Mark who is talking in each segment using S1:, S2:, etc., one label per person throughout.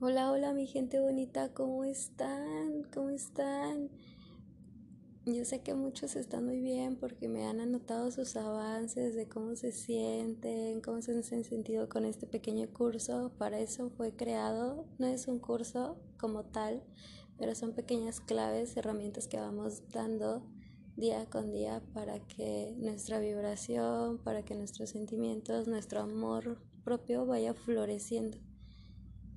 S1: Hola, hola mi gente bonita, ¿cómo están? ¿Cómo están? Yo sé que muchos están muy bien porque me han anotado sus avances de cómo se sienten, cómo se han sentido con este pequeño curso. Para eso fue creado. No es un curso como tal, pero son pequeñas claves, herramientas que vamos dando día con día para que nuestra vibración, para que nuestros sentimientos, nuestro amor propio vaya floreciendo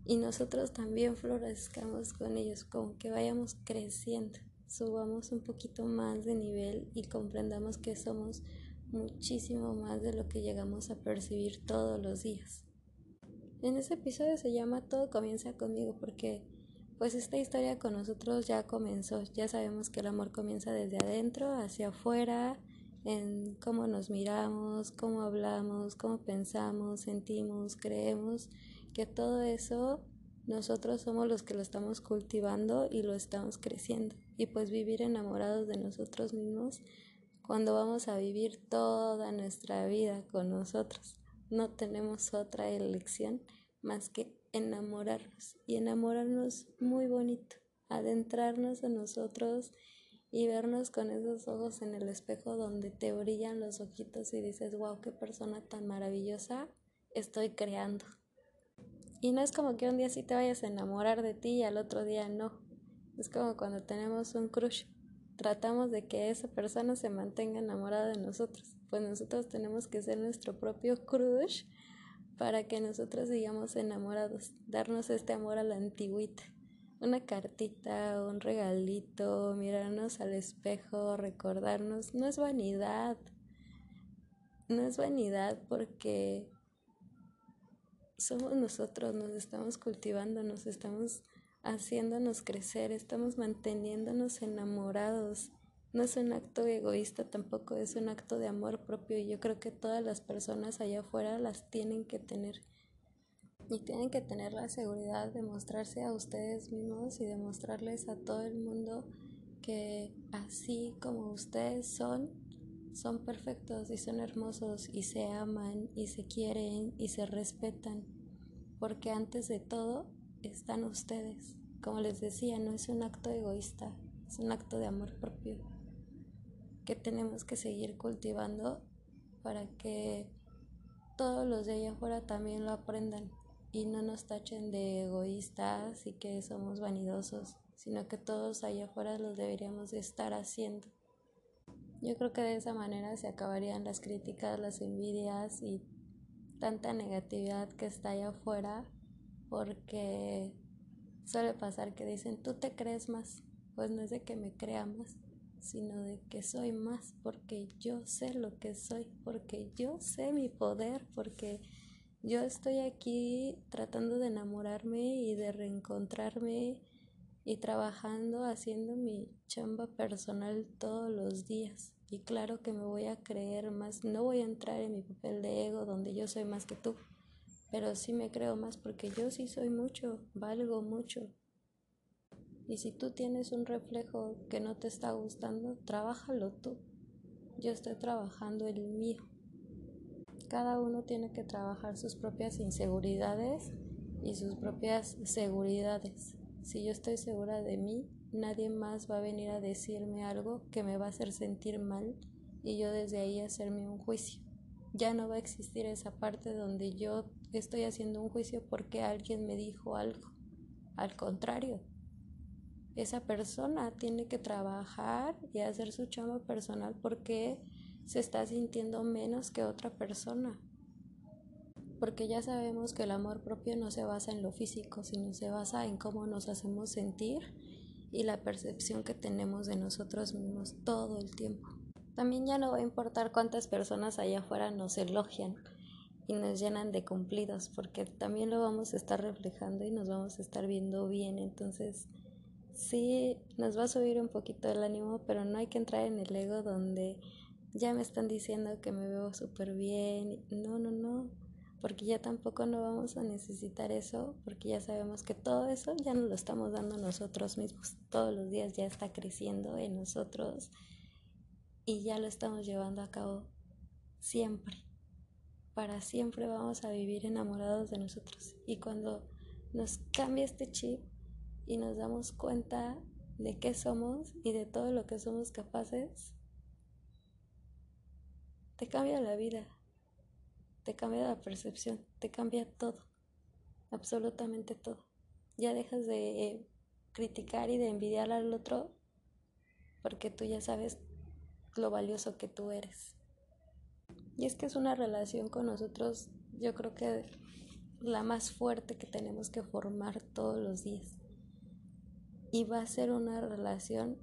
S1: y nosotros también florezcamos con ellos, como que vayamos creciendo, subamos un poquito más de nivel y comprendamos que somos muchísimo más de lo que llegamos a percibir todos los días. En ese episodio se llama Todo comienza conmigo porque pues esta historia con nosotros ya comenzó, ya sabemos que el amor comienza desde adentro hacia afuera, en cómo nos miramos, cómo hablamos, cómo pensamos, sentimos, creemos que todo eso nosotros somos los que lo estamos cultivando y lo estamos creciendo. Y pues vivir enamorados de nosotros mismos cuando vamos a vivir toda nuestra vida con nosotros. No tenemos otra elección más que enamorarnos y enamorarnos muy bonito, adentrarnos en nosotros y vernos con esos ojos en el espejo donde te brillan los ojitos y dices, wow, qué persona tan maravillosa estoy creando. Y no es como que un día sí te vayas a enamorar de ti y al otro día no. Es como cuando tenemos un crush. Tratamos de que esa persona se mantenga enamorada de nosotros. Pues nosotros tenemos que ser nuestro propio crush para que nosotros sigamos enamorados. Darnos este amor a la antigüita. Una cartita, un regalito, mirarnos al espejo, recordarnos. No es vanidad. No es vanidad porque somos nosotros, nos estamos cultivando, nos estamos haciéndonos crecer, estamos manteniéndonos enamorados. No es un acto egoísta tampoco, es un acto de amor propio y yo creo que todas las personas allá afuera las tienen que tener. Y tienen que tener la seguridad de mostrarse a ustedes mismos y demostrarles a todo el mundo que así como ustedes son, son perfectos y son hermosos y se aman y se quieren y se respetan, porque antes de todo están ustedes. Como les decía, no es un acto egoísta, es un acto de amor propio que tenemos que seguir cultivando para que todos los de allá afuera también lo aprendan y no nos tachen de egoístas y que somos vanidosos, sino que todos allá afuera los deberíamos de estar haciendo. Yo creo que de esa manera se acabarían las críticas, las envidias y tanta negatividad que está allá afuera porque suele pasar que dicen, tú te crees más. Pues no es de que me crea más, sino de que soy más porque yo sé lo que soy, porque yo sé mi poder, porque yo estoy aquí tratando de enamorarme y de reencontrarme y trabajando, haciendo mi chamba personal todos los días. Y claro que me voy a creer más, no voy a entrar en mi papel de ego donde yo soy más que tú, pero sí me creo más porque yo sí soy mucho, valgo mucho. Y si tú tienes un reflejo que no te está gustando, trabájalo tú. Yo estoy trabajando el mío. Cada uno tiene que trabajar sus propias inseguridades y sus propias seguridades. Si yo estoy segura de mí, nadie más va a venir a decirme algo que me va a hacer sentir mal y yo desde ahí hacerme un juicio. Ya no va a existir esa parte donde yo estoy haciendo un juicio porque alguien me dijo algo. Al contrario, esa persona tiene que trabajar y hacer su chamba personal porque se está sintiendo menos que otra persona porque ya sabemos que el amor propio no se basa en lo físico, sino se basa en cómo nos hacemos sentir y la percepción que tenemos de nosotros mismos todo el tiempo. También ya no va a importar cuántas personas allá afuera nos elogian y nos llenan de cumplidos porque también lo vamos a estar reflejando y nos vamos a estar viendo bien. Entonces, sí, nos va a subir un poquito el ánimo, pero no hay que entrar en el ego donde ya me están diciendo que me veo súper bien. No, no, no, porque ya tampoco no vamos a necesitar eso, porque ya sabemos que todo eso ya nos lo estamos dando nosotros mismos. Todos los días ya está creciendo en nosotros y ya lo estamos llevando a cabo siempre. Para siempre vamos a vivir enamorados de nosotros. Y cuando nos cambia este chip y nos damos cuenta de qué somos y de todo lo que somos capaces, te cambia la vida, te cambia la percepción, te cambia todo, absolutamente todo. Ya dejas de criticar y de envidiar al otro porque tú ya sabes lo valioso que tú eres. Y es que es una relación con nosotros, yo creo que la más fuerte que tenemos que formar todos los días. Y va a ser una relación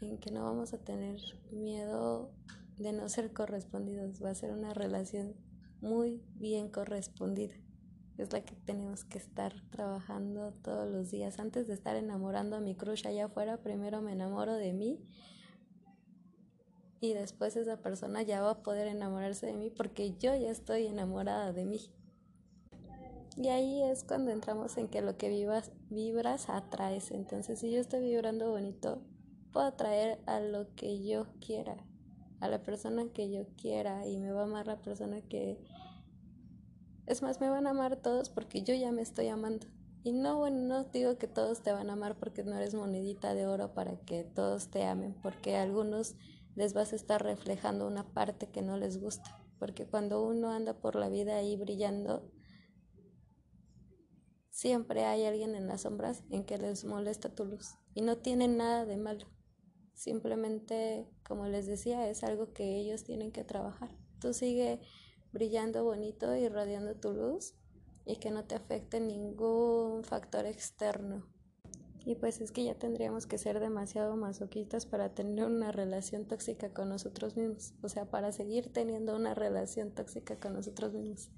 S1: en que no vamos a tener miedo de no ser correspondidos, va a ser una relación muy bien correspondida. Es la que tenemos que estar trabajando todos los días. Antes de estar enamorando a mi crush allá afuera, primero me enamoro de mí y después esa persona ya va a poder enamorarse de mí porque yo ya estoy enamorada de mí. Y ahí es cuando entramos en que lo que vivas, vibras atraes. Entonces, si yo estoy vibrando bonito, puedo atraer a lo que yo quiera a la persona que yo quiera y me va a amar la persona que... Es más, me van a amar todos porque yo ya me estoy amando. Y no, bueno, no digo que todos te van a amar porque no eres monedita de oro para que todos te amen, porque a algunos les vas a estar reflejando una parte que no les gusta. Porque cuando uno anda por la vida ahí brillando, siempre hay alguien en las sombras en que les molesta tu luz. Y no tiene nada de malo. Simplemente, como les decía, es algo que ellos tienen que trabajar. Tú sigue brillando bonito y radiando tu luz y que no te afecte ningún factor externo. Y pues es que ya tendríamos que ser demasiado masoquistas para tener una relación tóxica con nosotros mismos. O sea, para seguir teniendo una relación tóxica con nosotros mismos.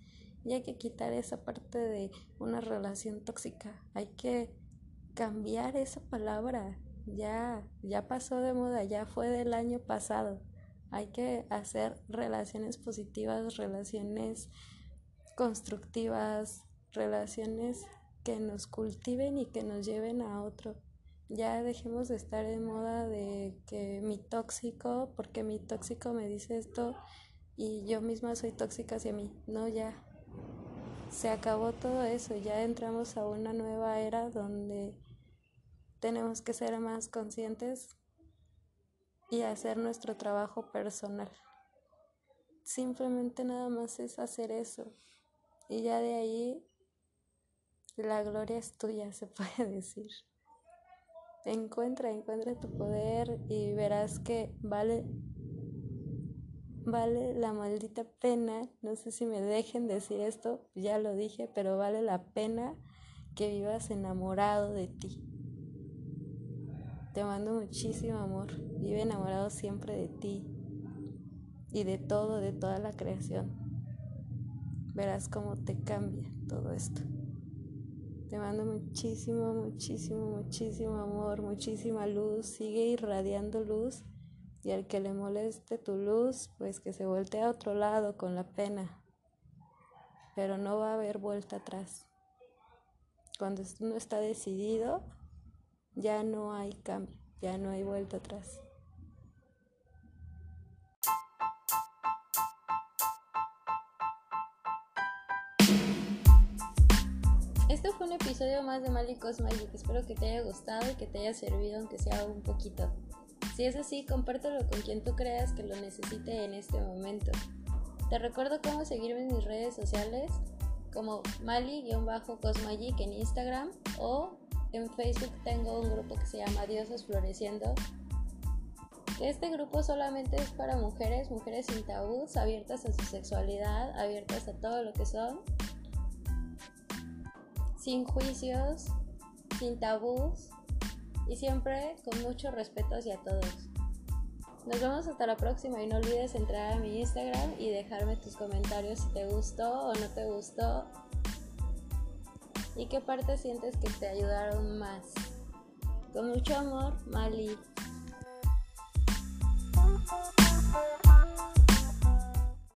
S1: Y hay que quitar esa parte de una relación tóxica. Hay que cambiar esa palabra ya, ya pasó de moda, ya fue del año pasado. Hay que hacer relaciones positivas, relaciones constructivas, relaciones que nos cultiven y que nos lleven a otro. Ya dejemos de estar de moda de que mi tóxico, porque mi tóxico me dice esto y yo misma soy tóxica hacia mí. No, ya. Se acabó todo eso, ya entramos a una nueva era donde tenemos que ser más conscientes y hacer nuestro trabajo personal. Simplemente nada más es hacer eso. Y ya de ahí la gloria es tuya, se puede decir. Encuentra, encuentra tu poder y verás que vale vale la maldita pena, no sé si me dejen decir esto, ya lo dije, pero vale la pena que vivas enamorado de ti. Te mando muchísimo amor. Vive enamorado siempre de ti y de todo, de toda la creación. Verás cómo te cambia todo esto. Te mando muchísimo, muchísimo, muchísimo amor, muchísima luz. Sigue irradiando luz y al que le moleste tu luz, pues que se voltee a otro lado con la pena. Pero no va a haber vuelta atrás. Cuando uno está decidido, ya no hay cambio, ya no hay vuelta atrás. Esto fue un episodio más de Mali Magic. Espero que te haya gustado y que te haya servido, aunque sea un poquito. Si es así, compártelo con quien tú creas que lo necesite en este momento. Te recuerdo cómo seguirme en mis redes sociales como Mali-Cosmagic en Instagram o en Facebook tengo un grupo que se llama Diosas Floreciendo. Este grupo solamente es para mujeres, mujeres sin tabús, abiertas a su sexualidad, abiertas a todo lo que son, sin juicios, sin tabús y siempre con mucho respeto hacia todos. Nos vemos hasta la próxima y no olvides entrar a mi Instagram y dejarme tus comentarios si te gustó o no te gustó y qué parte sientes que te ayudaron más. Con mucho amor, Mali.